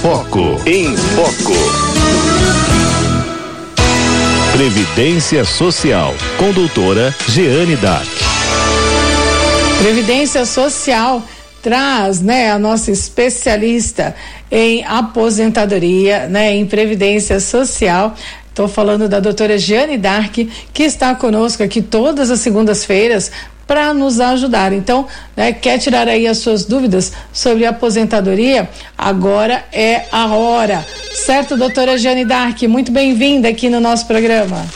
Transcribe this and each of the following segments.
Foco. Em Foco. Previdência Social. Com doutora Jeane Dark. Previdência Social traz, né, a nossa especialista em aposentadoria, né, em previdência social. Estou falando da doutora Jeane Dark, que está conosco aqui todas as segundas-feiras para nos ajudar. Então, né, quer tirar aí as suas dúvidas sobre aposentadoria? Agora é a hora. Certo, doutora Jeane Dark? Muito bem-vinda aqui no nosso programa.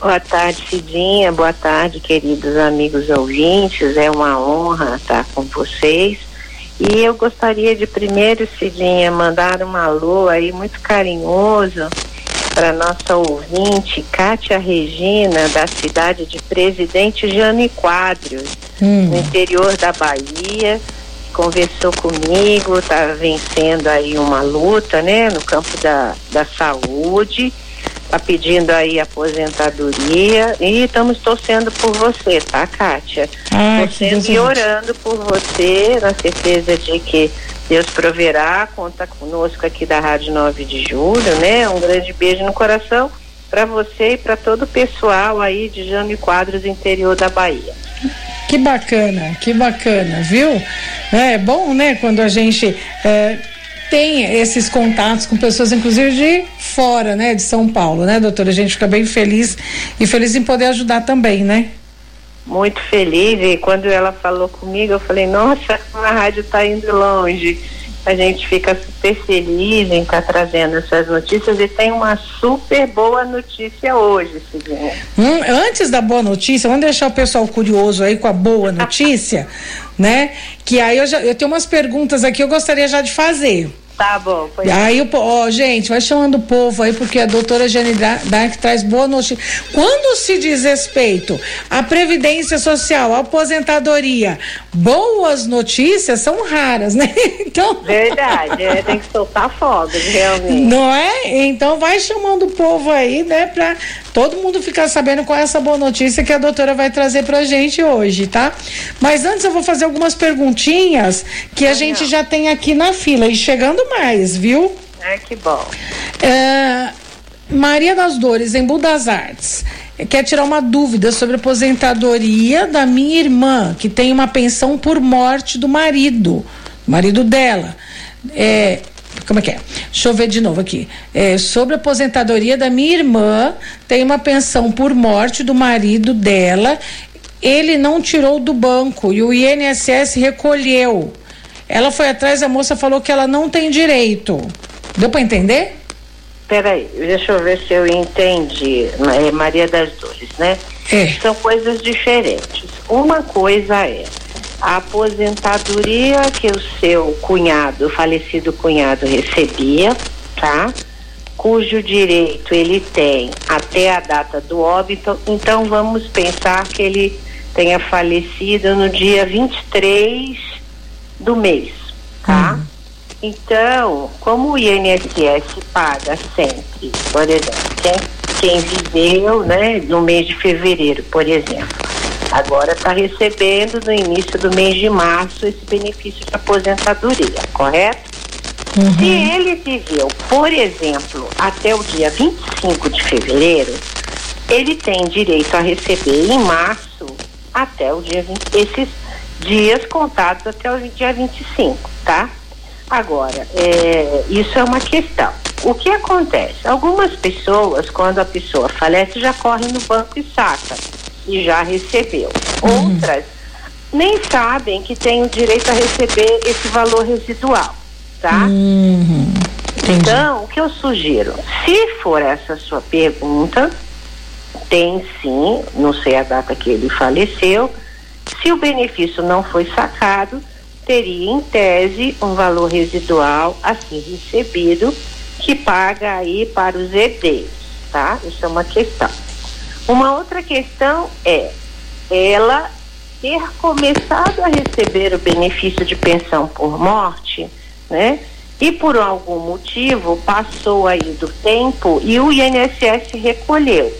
Boa tarde, Cidinha. Boa tarde, queridos amigos ouvintes. É uma honra estar com vocês. E eu gostaria de primeiro, Cidinha, mandar um alô aí muito carinhoso para nossa ouvinte, Kátia Regina, da cidade de Presidente Jane Quadros, hum. no interior da Bahia. Conversou comigo, está vencendo aí uma luta, né, no campo da, da saúde está pedindo aí aposentadoria e estamos torcendo por você, tá, Kátia? Ah, torcendo e orando por você, na certeza de que Deus proverá, conta conosco aqui da Rádio 9 de Julho, né? Um grande beijo no coração para você e para todo o pessoal aí de Jânio Quadros, interior da Bahia. Que bacana, que bacana, viu? É bom, né, quando a gente é, tem esses contatos com pessoas, inclusive de fora, né, de São Paulo, né, doutora? A gente fica bem feliz e feliz em poder ajudar também, né? Muito feliz e quando ela falou comigo, eu falei, nossa, a rádio está indo longe. A gente fica super feliz em estar trazendo essas notícias e tem uma super boa notícia hoje, Cidinha. Hum, antes da boa notícia, vamos deixar o pessoal curioso aí com a boa notícia, né? Que aí eu, já, eu tenho umas perguntas aqui eu gostaria já de fazer. Tá bom. Pois aí, ó, gente, vai chamando o povo aí, porque a doutora Jane Dark traz boa notícia. Quando se diz respeito à Previdência Social, à aposentadoria, boas notícias são raras, né? Então... Verdade, é, tem que soltar fogos, realmente. Não é? Então vai chamando o povo aí, né, pra todo mundo ficar sabendo qual é essa boa notícia que a doutora vai trazer pra gente hoje, tá? Mas antes eu vou fazer algumas perguntinhas que a gente já tem aqui na fila e chegando mais, viu? É, que bom. É, Maria das Dores, em Budas Artes, quer tirar uma dúvida sobre a aposentadoria da minha irmã, que tem uma pensão por morte do marido, marido dela. É, como é que é? Deixa eu ver de novo aqui. É, sobre a aposentadoria da minha irmã, tem uma pensão por morte do marido dela. Ele não tirou do banco e o INSS recolheu. Ela foi atrás, a moça falou que ela não tem direito. Deu para entender? Peraí, deixa eu ver se eu entendi. É Maria das Dores, né? É. São coisas diferentes. Uma coisa é a aposentadoria que o seu cunhado, o falecido cunhado, recebia, tá? Cujo direito ele tem até a data do óbito. Então vamos pensar que ele tenha falecido no dia 23 do mês, tá? Uhum. Então, como o INSS paga sempre, por exemplo, quem, quem viveu, né, no mês de fevereiro, por exemplo, agora está recebendo no início do mês de março esse benefício de aposentadoria, correto? Uhum. Se ele viveu, por exemplo, até o dia 25 de fevereiro, ele tem direito a receber em março até o dia 20, esses dias contados até o dia 25, tá? Agora, é, isso é uma questão. O que acontece? Algumas pessoas, quando a pessoa falece, já correm no banco e saca e já recebeu. Uhum. Outras nem sabem que tem o direito a receber esse valor residual, tá? Uhum. Então, o que eu sugiro, se for essa sua pergunta, tem sim, não sei a data que ele faleceu, se o benefício não foi sacado, teria em tese um valor residual a ser recebido que paga aí para os EDs, tá? Isso é uma questão. Uma outra questão é ela ter começado a receber o benefício de pensão por morte, né? E por algum motivo passou aí do tempo e o INSS recolheu.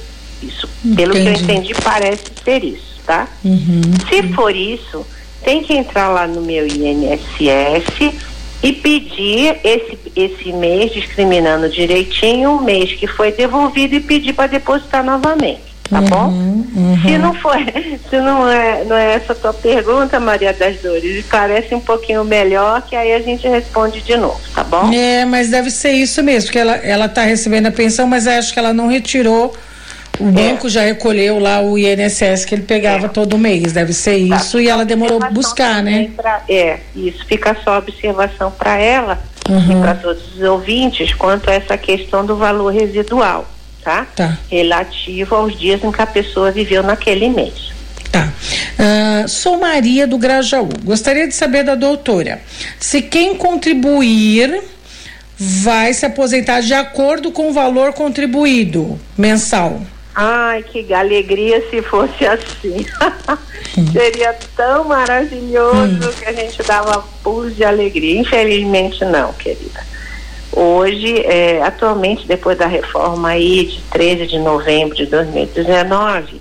Isso, Entendi. pelo que eu entendi, parece ser isso tá? Uhum. Se for isso, tem que entrar lá no meu INSS e pedir esse, esse mês, discriminando direitinho, o mês que foi devolvido e pedir para depositar novamente. Tá uhum, bom? Uhum. Se não for, se não é, não é essa tua pergunta, Maria das Dores, parece um pouquinho melhor, que aí a gente responde de novo, tá bom? É, mas deve ser isso mesmo, porque ela, ela tá recebendo a pensão, mas acho que ela não retirou o é. banco já recolheu lá o INSS que ele pegava é. todo mês, deve ser tá. isso, tá. e ela demorou a buscar, né? Pra, é, isso fica só observação para ela uhum. e para todos os ouvintes quanto a essa questão do valor residual, tá? tá? Relativo aos dias em que a pessoa viveu naquele mês. Tá. Uh, sou Maria do Grajaú. Gostaria de saber da doutora se quem contribuir vai se aposentar de acordo com o valor contribuído mensal. Ai, que alegria se fosse assim. Seria tão maravilhoso hum. que a gente dava pulos de alegria. Infelizmente não, querida. Hoje, é, atualmente, depois da reforma aí de 13 de novembro de 2019,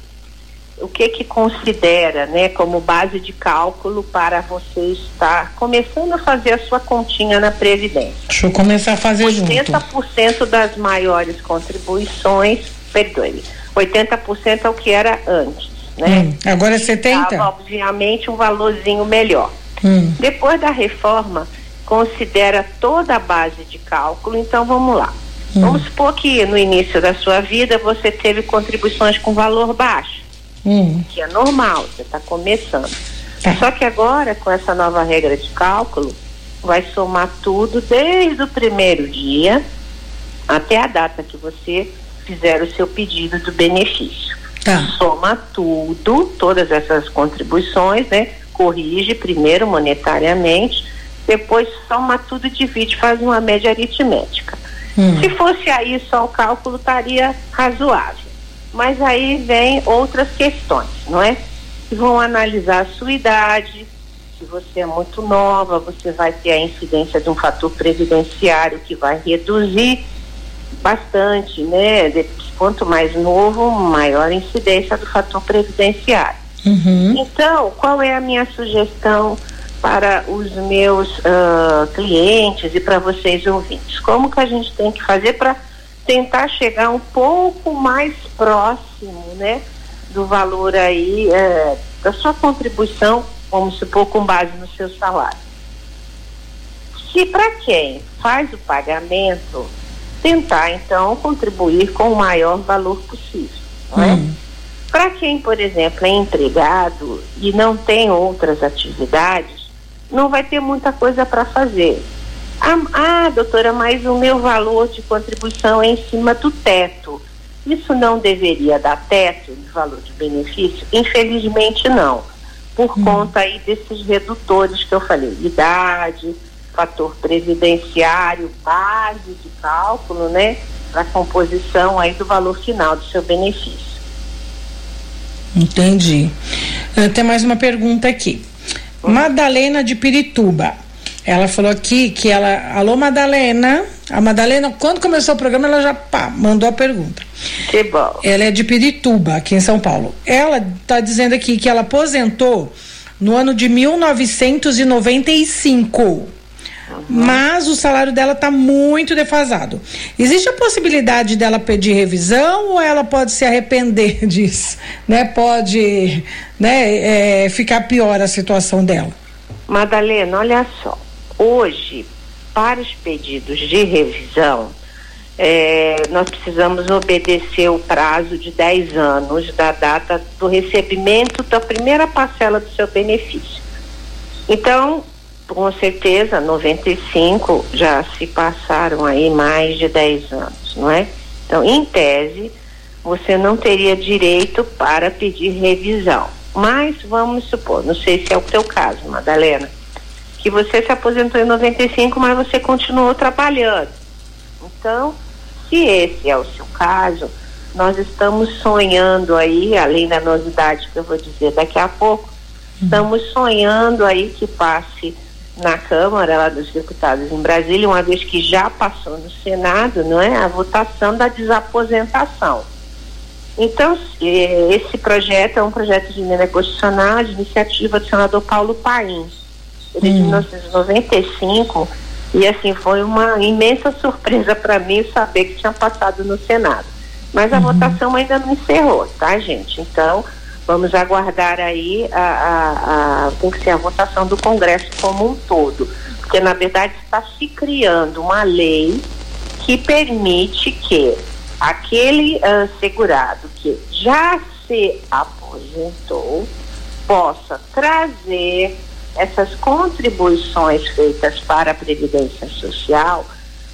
o que que considera, né, como base de cálculo para você estar começando a fazer a sua continha na previdência? Deixa eu começar a fazer 80% junto. das maiores contribuições, perdoe 80% é o que era antes, né? Hum, agora é 70? Estava, obviamente, um valorzinho melhor. Hum. Depois da reforma, considera toda a base de cálculo, então vamos lá. Hum. Vamos supor que no início da sua vida você teve contribuições com valor baixo, hum. que é normal, você está começando. Tá. Só que agora, com essa nova regra de cálculo, vai somar tudo desde o primeiro dia até a data que você fizer o seu pedido do benefício. Tá. Soma tudo, todas essas contribuições, né? Corrige primeiro monetariamente, depois soma tudo e divide, faz uma média aritmética. Hum. Se fosse aí só o cálculo, estaria razoável. Mas aí vem outras questões, não é? Que vão analisar a sua idade, se você é muito nova, você vai ter a incidência de um fator previdenciário que vai reduzir bastante, né? Quanto mais novo, maior a incidência do fator previdenciário. Uhum. Então, qual é a minha sugestão para os meus uh, clientes e para vocês ouvintes? Como que a gente tem que fazer para tentar chegar um pouco mais próximo, né, do valor aí uh, da sua contribuição, vamos supor, com base no seu salário? Se para quem faz o pagamento tentar então contribuir com o maior valor possível, não é? Hum. Para quem, por exemplo, é empregado e não tem outras atividades, não vai ter muita coisa para fazer. Ah, ah, doutora, mas o meu valor de contribuição é em cima do teto. Isso não deveria dar teto de valor de benefício? Infelizmente não, por hum. conta aí desses redutores que eu falei, idade, fator previdenciário, base de cálculo, né, para a composição aí do valor final do seu benefício. Entendi. Uh, tem mais uma pergunta aqui. Madalena de Pirituba. Ela falou aqui que ela. Alô, Madalena. A Madalena, quando começou o programa, ela já pá, mandou a pergunta. Que bom. Ela é de Pirituba, aqui em São Paulo. Ela está dizendo aqui que ela aposentou no ano de 1995 mas o salário dela está muito defasado. Existe a possibilidade dela pedir revisão ou ela pode se arrepender disso? Né? Pode né, é, ficar pior a situação dela? Madalena, olha só. Hoje, para os pedidos de revisão, é, nós precisamos obedecer o prazo de 10 anos da data do recebimento da primeira parcela do seu benefício. Então, com certeza, 95 já se passaram aí mais de 10 anos, não é? Então, em tese, você não teria direito para pedir revisão. Mas vamos supor, não sei se é o teu caso, Madalena, que você se aposentou em 95, mas você continuou trabalhando. Então, se esse é o seu caso, nós estamos sonhando aí, além da novidade que eu vou dizer daqui a pouco, estamos sonhando aí que passe na Câmara lá dos Deputados em Brasília, uma vez que já passou no Senado, não é, a votação da desaposentação. Então, esse projeto é um projeto de emenda constitucional de iniciativa do senador Paulo Paim. Ele hum. de 1995 E assim, foi uma imensa surpresa para mim saber que tinha passado no Senado. Mas a uhum. votação ainda não encerrou, tá, gente? Então, vamos aguardar aí a, a, a, tem que ser a votação do Congresso como um todo. Porque, na verdade, está se criando uma lei que permite que aquele uh, segurado que já se aposentou possa trazer essas contribuições feitas para a Previdência Social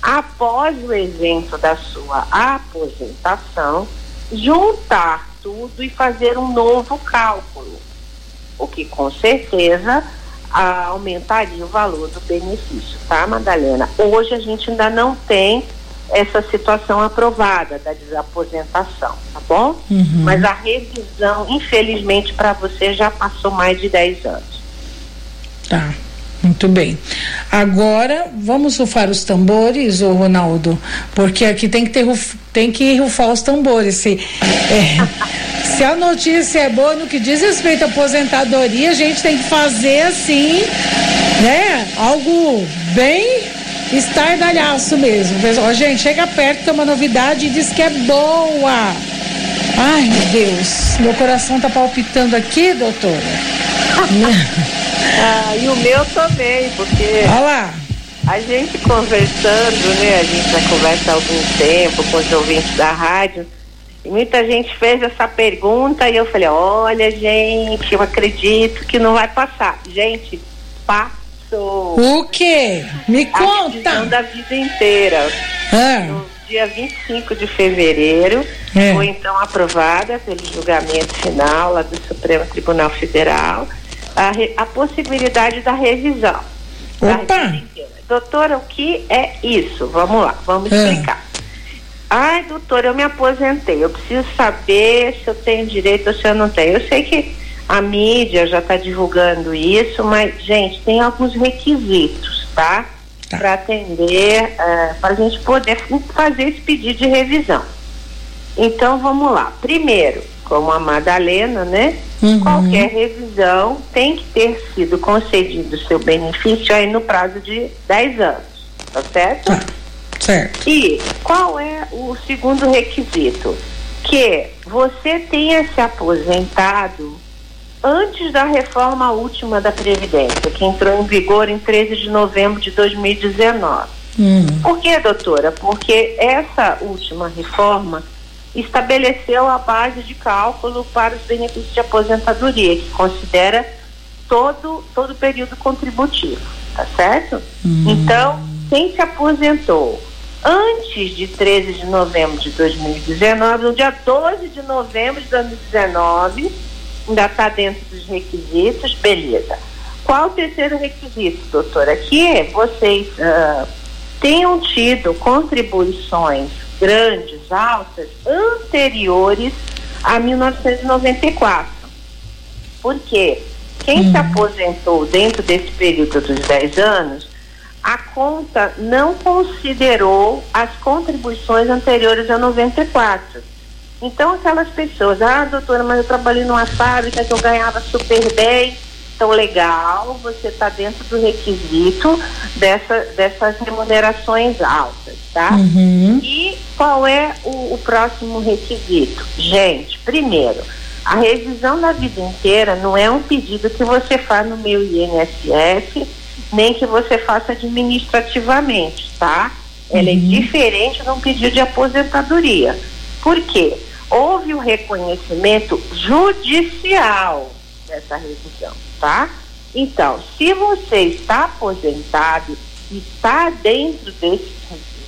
após o evento da sua aposentação, juntar tudo e fazer um novo cálculo, o que com certeza aumentaria o valor do benefício, tá, Madalena? Hoje a gente ainda não tem essa situação aprovada da desaposentação, tá bom? Uhum. Mas a revisão, infelizmente, para você já passou mais de 10 anos. Tá. Muito bem. Agora, vamos rufar os tambores, ô Ronaldo? Porque aqui tem que, ter, tem que rufar os tambores. Se, é, se a notícia é boa no que diz respeito à aposentadoria, a gente tem que fazer assim, né? Algo bem estardalhaço mesmo. Ó, gente, chega perto que é uma novidade e diz que é boa. Ai, meu Deus, meu coração tá palpitando aqui, doutora. ah, e o meu também, porque. Olha lá. A gente conversando, né? A gente já conversa há algum tempo com os ouvintes da rádio. E muita gente fez essa pergunta e eu falei, olha, gente, eu acredito que não vai passar. Gente, passa o quê? Me conta. A da vida inteira. Ah. No dia 25 de fevereiro, é. foi então aprovada pelo julgamento final lá do Supremo Tribunal Federal a, a possibilidade da revisão. Opa! Da doutora, o que é isso? Vamos lá, vamos é. explicar. Ai, doutora, eu me aposentei. Eu preciso saber se eu tenho direito ou se eu não tenho. Eu sei que a mídia já está divulgando isso, mas, gente, tem alguns requisitos, tá? tá. Para atender, uh, eh, para a gente poder fazer esse pedido de revisão. Então, vamos lá. Primeiro, como a Madalena, né? Uhum. Qualquer revisão tem que ter sido concedido seu benefício aí no prazo de 10 anos, tá certo? Tá. Certo. E qual é o segundo requisito? Que você tenha se aposentado antes da reforma última da Previdência, que entrou em vigor em 13 de novembro de 2019. Hum. Por que, doutora? Porque essa última reforma estabeleceu a base de cálculo para os benefícios de aposentadoria, que considera todo, todo o período contributivo, tá certo? Hum. Então, quem se aposentou antes de 13 de novembro de 2019, no dia 12 de novembro de 2019, ainda está dentro dos requisitos, beleza. Qual o terceiro requisito, doutora? Que vocês uh, tenham tido contribuições grandes, altas, anteriores a 1994. Por quê? Quem uhum. se aposentou dentro desse período dos 10 anos, a conta não considerou as contribuições anteriores a 94. Então, aquelas pessoas, ah, doutora, mas eu trabalhei numa fábrica que eu ganhava super bem. Então, legal, você está dentro do requisito dessa, dessas remunerações altas, tá? Uhum. E qual é o, o próximo requisito? Gente, primeiro, a revisão da vida inteira não é um pedido que você faz no meu INSS, nem que você faça administrativamente, tá? Ela é uhum. é diferente de um pedido de aposentadoria. Por quê? Houve o reconhecimento judicial dessa revisão, tá? Então, se você está aposentado e está dentro desses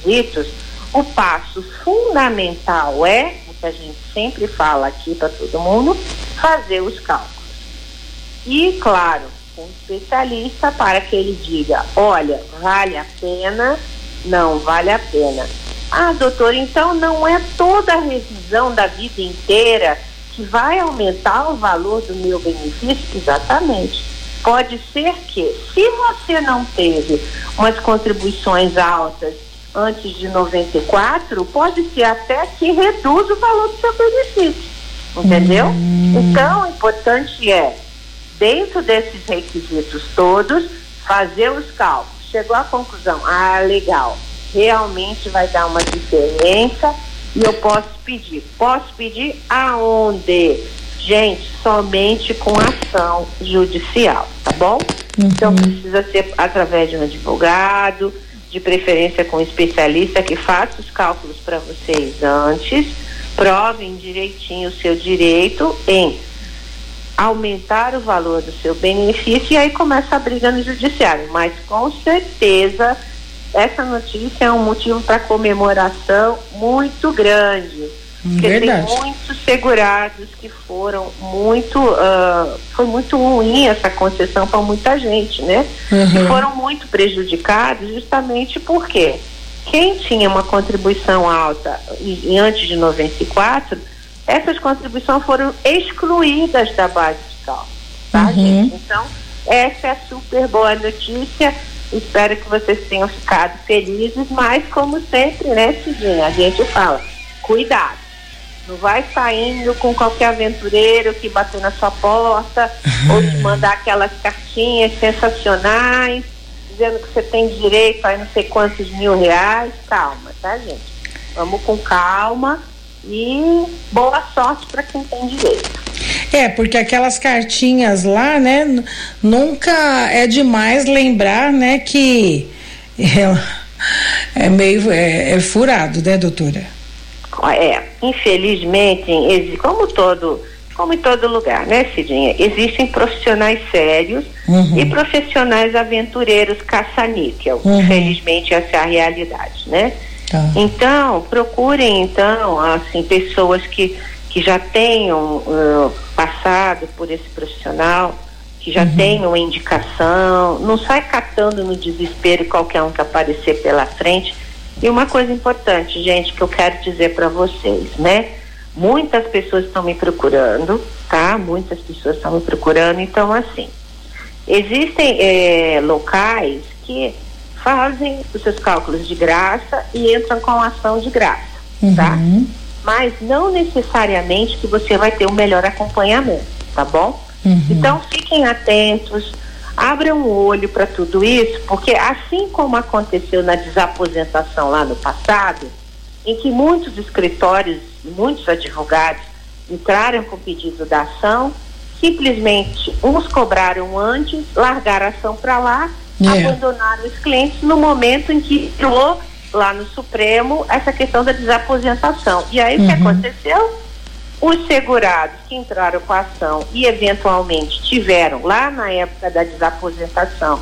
requisitos, o passo fundamental é, o que a gente sempre fala aqui para todo mundo, fazer os cálculos. E, claro, um especialista para que ele diga, olha, vale a pena, não vale a pena. Ah, doutor, então não é toda a revisão da vida inteira que vai aumentar o valor do meu benefício? Exatamente. Pode ser que, se você não teve umas contribuições altas antes de 94, pode ser até que reduz o valor do seu benefício. Entendeu? Hum. Então, o importante é, dentro desses requisitos todos, fazer os cálculos chegou à conclusão, ah, legal, realmente vai dar uma diferença e eu posso pedir. Posso pedir aonde? Gente, somente com ação judicial, tá bom? Uhum. Então precisa ser através de um advogado, de preferência com um especialista que faça os cálculos para vocês antes, provem direitinho o seu direito em aumentar o valor do seu benefício e aí começa a briga no judiciário. Mas com certeza essa notícia é um motivo para comemoração muito grande. Porque Verdade. tem muitos segurados que foram muito. Uh, foi muito ruim essa concessão para muita gente, né? Uhum. E foram muito prejudicados justamente porque quem tinha uma contribuição alta e, antes de 94 essas contribuições foram excluídas da base fiscal. Tá, uhum. gente? Então, essa é a super boa notícia. Espero que vocês tenham ficado felizes, mas como sempre, né, Cidinha, a gente fala, cuidado. Não vai saindo com qualquer aventureiro que bateu na sua porta ou te mandar aquelas cartinhas sensacionais, dizendo que você tem direito a não sei quantos mil reais. Calma, tá, gente? Vamos com calma e boa sorte para quem tem direito. É, porque aquelas cartinhas lá, né, nunca é demais lembrar, né, que é, é meio é, é furado, né, doutora? É, infelizmente, como todo como em todo lugar, né, Cidinha? Existem profissionais sérios uhum. e profissionais aventureiros caça-níquel. Uhum. Infelizmente, essa é a realidade, né? Tá. Então, procurem então assim pessoas que, que já tenham uh, passado por esse profissional, que já uhum. tenham indicação, não sai catando no desespero qualquer um que aparecer pela frente. E uma coisa importante, gente, que eu quero dizer para vocês, né? Muitas pessoas estão me procurando, tá? Muitas pessoas estão me procurando, então assim, existem é, locais que fazem os seus cálculos de graça e entram com a ação de graça, tá? uhum. tá? Mas não necessariamente que você vai ter o um melhor acompanhamento, tá bom? Uhum. Então fiquem atentos, abram o olho para tudo isso, porque assim como aconteceu na desaposentação lá no passado, em que muitos escritórios, muitos advogados entraram com o pedido da ação, simplesmente uns cobraram antes, largaram a ação para lá é. abandonaram os clientes no momento em que entrou lá no Supremo essa questão da desaposentação. E aí o que uhum. aconteceu? Os segurados que entraram com a ação e eventualmente tiveram lá na época da desaposentação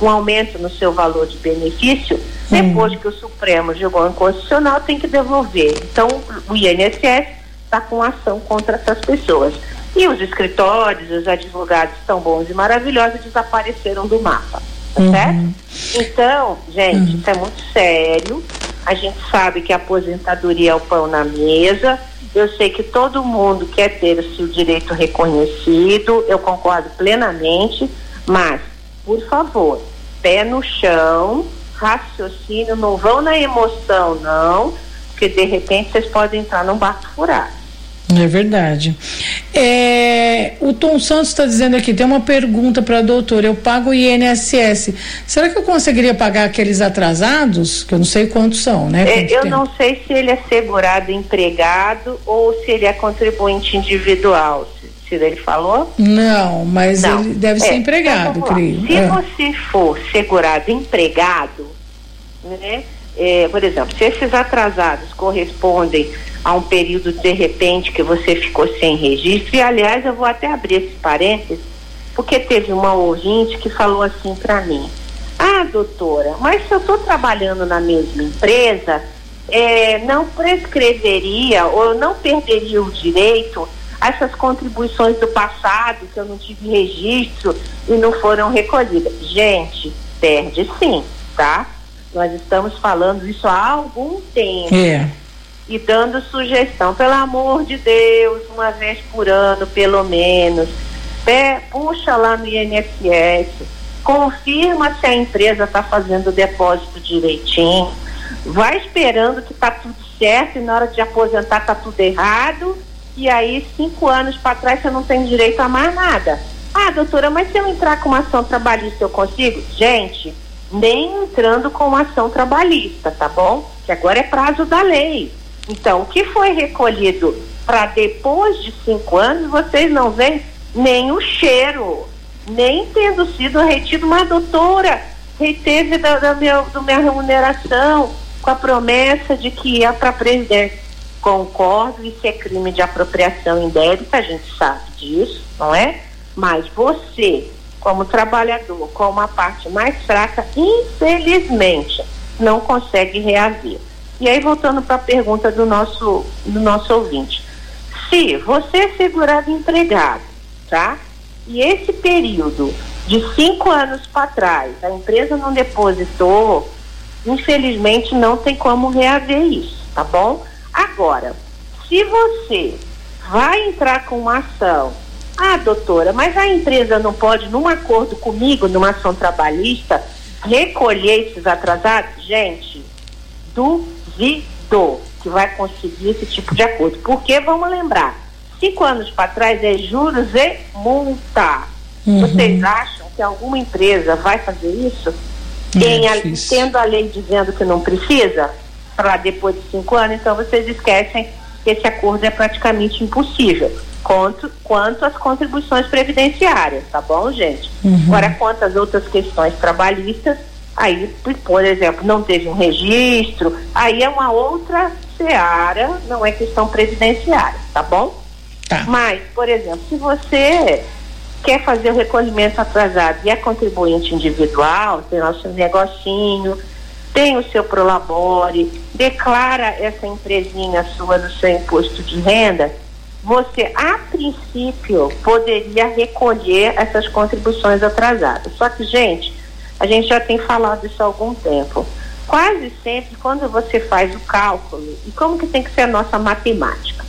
um aumento no seu valor de benefício, uhum. depois que o Supremo julgou inconstitucional, tem que devolver. Então o INSS está com ação contra essas pessoas. E os escritórios, os advogados tão bons e maravilhosos desapareceram do mapa tá uhum. certo? Então, gente, uhum. isso é muito sério. A gente sabe que a aposentadoria é o pão na mesa. Eu sei que todo mundo quer ter o seu direito reconhecido, eu concordo plenamente, mas, por favor, pé no chão, raciocínio, não vão na emoção, não, porque de repente vocês podem entrar num barco furado. É verdade. É, o Tom Santos está dizendo aqui, tem uma pergunta para a doutora, eu pago o INSS, será que eu conseguiria pagar aqueles atrasados? Que eu não sei quantos são, né? É, eu tempo? não sei se ele é segurado empregado ou se ele é contribuinte individual, se, ele falou? Não, mas não. ele deve é, ser empregado, então, creio. Se é. você for segurado empregado, né? É, por exemplo, se esses atrasados correspondem a um período de repente que você ficou sem registro. E aliás, eu vou até abrir esse parênteses, porque teve uma ouvinte que falou assim para mim: Ah, doutora, mas se eu estou trabalhando na mesma empresa, é, não prescreveria ou não perderia o direito a essas contribuições do passado que eu não tive registro e não foram recolhidas. Gente, perde sim, tá? Nós estamos falando isso há algum tempo. É e dando sugestão. Pelo amor de Deus, uma vez por ano, pelo menos. Pé, puxa lá no INSS, confirma se a empresa está fazendo o depósito direitinho, vai esperando que está tudo certo e na hora de aposentar está tudo errado, e aí cinco anos para trás você não tem direito a mais nada. Ah, doutora, mas se eu entrar com uma ação trabalhista eu consigo? Gente, nem entrando com ação trabalhista, tá bom? Que agora é prazo da lei. Então, o que foi recolhido para depois de cinco anos, vocês não veem nem o cheiro, nem tendo sido retido uma doutora, reteve da, da, meu, da minha remuneração com a promessa de que ia para presidente. Concordo, isso é crime de apropriação indébita, a gente sabe disso, não é? Mas você, como trabalhador, com uma parte mais fraca, infelizmente, não consegue reaver. E aí, voltando para a pergunta do nosso, do nosso ouvinte. Se você é segurado empregado, tá? E esse período de cinco anos para trás, a empresa não depositou, infelizmente não tem como reaver isso, tá bom? Agora, se você vai entrar com uma ação, ah, doutora, mas a empresa não pode, num acordo comigo, numa ação trabalhista, recolher esses atrasados? Gente, duvido que vai conseguir esse tipo de acordo. Porque, vamos lembrar, cinco anos para trás é juros e multa. Uhum. Vocês acham que alguma empresa vai fazer isso? É a, tendo a lei dizendo que não precisa, para depois de cinco anos, então vocês esquecem que esse acordo é praticamente impossível. Quanto, quanto às contribuições previdenciárias, tá bom, gente? Uhum. Agora, quanto às outras questões trabalhistas, aí, por exemplo, não teve um registro, aí é uma outra seara, não é questão previdenciária, tá bom? Tá. Mas, por exemplo, se você quer fazer o recolhimento atrasado e é contribuinte individual, tem o seu negocinho, tem o seu prolabore, declara essa empresinha sua no seu imposto de renda, você, a princípio, poderia recolher essas contribuições atrasadas. Só que, gente, a gente já tem falado isso há algum tempo. Quase sempre, quando você faz o cálculo, e como que tem que ser a nossa matemática?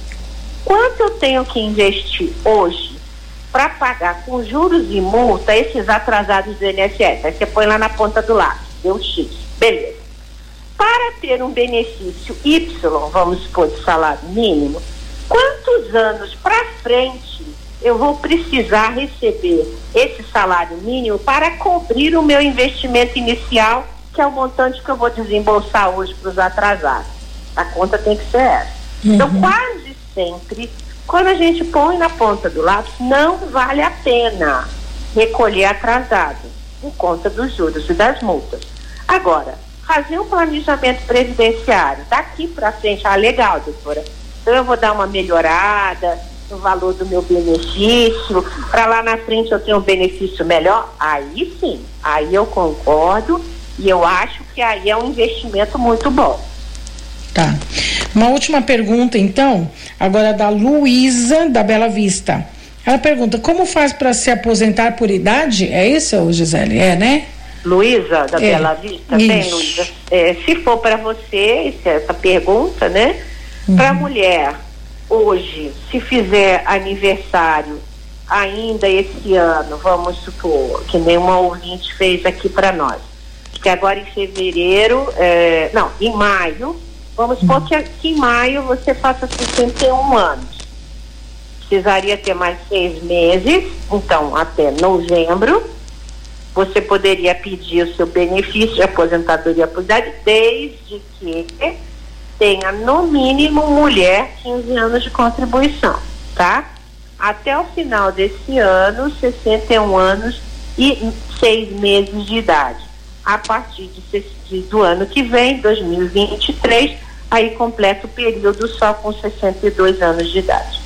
Quanto eu tenho que investir hoje para pagar com juros e multa esses atrasados do INSS? Aí você põe lá na ponta do lápis, deu X. Beleza. Para ter um benefício Y, vamos supor, de salário mínimo, quantos anos para frente eu vou precisar receber esse salário mínimo para cobrir o meu investimento inicial, que é o montante que eu vou desembolsar hoje para os atrasados? A conta tem que ser essa. Então, uhum. Então, quase sempre, quando a gente põe na ponta do lápis, não vale a pena recolher atrasado, por conta dos juros e das multas. Agora, fazer um planejamento previdenciário, daqui para frente, ah, legal, doutora, então eu vou dar uma melhorada no valor do meu benefício, para lá na frente eu ter um benefício melhor, aí sim, aí eu concordo e eu acho que aí é um investimento muito bom. Tá. Uma última pergunta, então, agora da Luísa, da Bela Vista. Ela pergunta: como faz para se aposentar por idade? É isso, Gisele? É, né? Luísa, da é. Bela Vista? Isso. Bem, Luísa. É, se for para você, essa pergunta, né? Uhum. Para mulher, hoje, se fizer aniversário ainda esse ano, vamos supor, que nenhuma ouvinte fez aqui para nós, que agora em fevereiro, é, não, em maio, Vamos supor que, que em maio você faça 61 anos. Precisaria ter mais seis meses, então até novembro, você poderia pedir o seu benefício de aposentadoria por idade, desde que tenha no mínimo mulher 15 anos de contribuição, tá? Até o final desse ano, 61 anos e seis meses de idade. A partir de, do ano que vem, 2023, aí completa o período só com 62 anos de idade.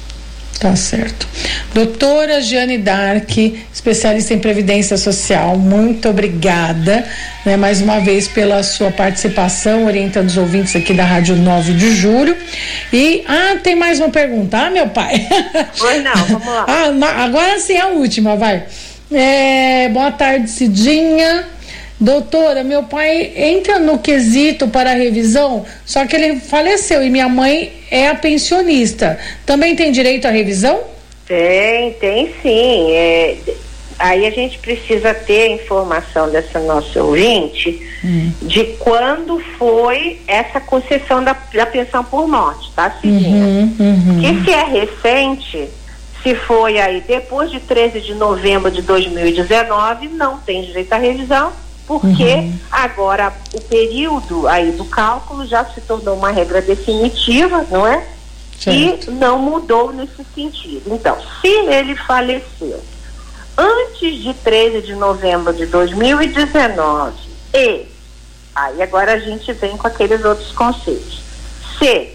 Tá certo. Doutora Giane Dark, especialista em Previdência Social, muito obrigada né, mais uma vez pela sua participação, orientando os ouvintes aqui da Rádio 9 de Julho. E, ah, tem mais uma pergunta, ah, meu pai? Pois não, vamos lá. ah, agora sim a última, vai. É, boa tarde, Cidinha. Doutora, meu pai entra no quesito para revisão, só que ele faleceu e minha mãe é a pensionista. Também tem direito à revisão? Tem, tem sim. É, aí a gente precisa ter a informação dessa nossa ouvinte hum. de quando foi essa concessão da, da pensão por morte, tá, Cidinha? Uhum, uhum. Que se é recente, se foi aí depois de 13 de novembro de 2019, não tem direito à revisão porque uhum. agora o período aí do cálculo já se tornou uma regra definitiva, não é? Certo. E não mudou nesse sentido. Então, se ele faleceu antes de 13 de novembro de 2019 e aí agora a gente vem com aqueles outros conceitos. Se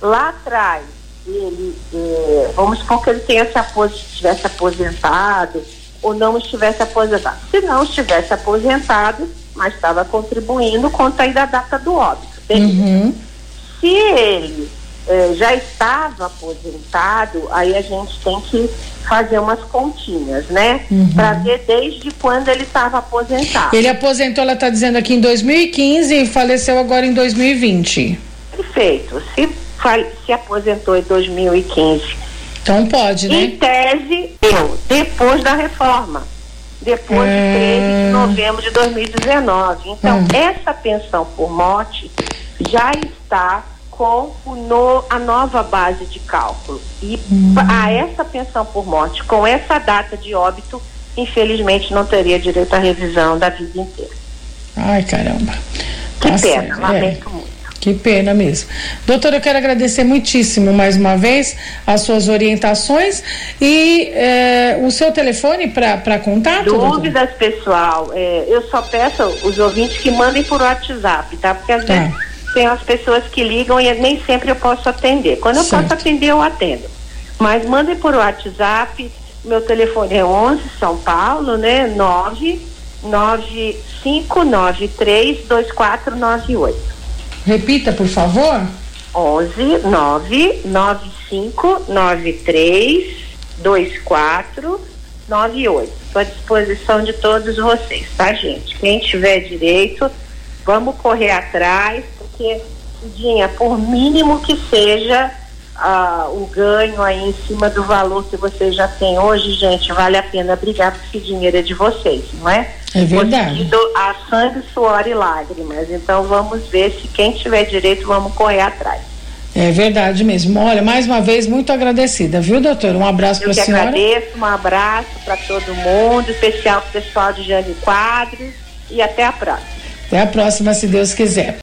lá atrás ele, eh, vamos supor que ele tenha se apos, tivesse aposentado ou não estivesse aposentado. Se não estivesse aposentado, mas estava contribuindo, conta aí da data do óbito. Uhum. Se ele eh, já estava aposentado, aí a gente tem que fazer umas continhas, né? Uhum. Para ver desde quando ele estava aposentado. Ele aposentou, ela está dizendo aqui em 2015 e faleceu agora em 2020. Perfeito. Se, se aposentou em 2015 então pode, né? Em tese, eu, depois da reforma. Depois é... de 13 de novembro de 2019. Então, hum. essa pensão por morte já está com o no, a nova base de cálculo. E hum. a essa pensão por morte, com essa data de óbito, infelizmente não teria direito à revisão da vida inteira. Ai, caramba. Que tá pena, certo. lamento é. muito. Que pena mesmo. Doutora, eu quero agradecer muitíssimo mais uma vez as suas orientações e eh, o seu telefone para contato. Dúvidas, doutora? pessoal. É, eu só peço os ouvintes que mandem por WhatsApp, tá? Porque às tá. vezes tem as pessoas que ligam e nem sempre eu posso atender. Quando eu certo. posso atender, eu atendo. Mas mandem por WhatsApp. Meu telefone é 11 São Paulo, né? 9 9593 2498. Repita, por favor. 11 9 95 93 24 98. Estou à disposição de todos vocês, tá, gente? Quem tiver direito, vamos correr atrás, porque, Cidinha, por mínimo que seja uh, o ganho aí em cima do valor que vocês já têm hoje, gente, vale a pena brigar porque dinheiro é de vocês, não é? É verdade. A sangue, suor e lágrimas. Então vamos ver se quem tiver direito, vamos correr atrás. É verdade mesmo. Olha, mais uma vez, muito agradecida, viu, doutor? Um abraço para a senhora. Eu agradeço, um abraço para todo mundo, especial para o pessoal de Jane Quadros e até a próxima. Até a próxima, se Deus quiser.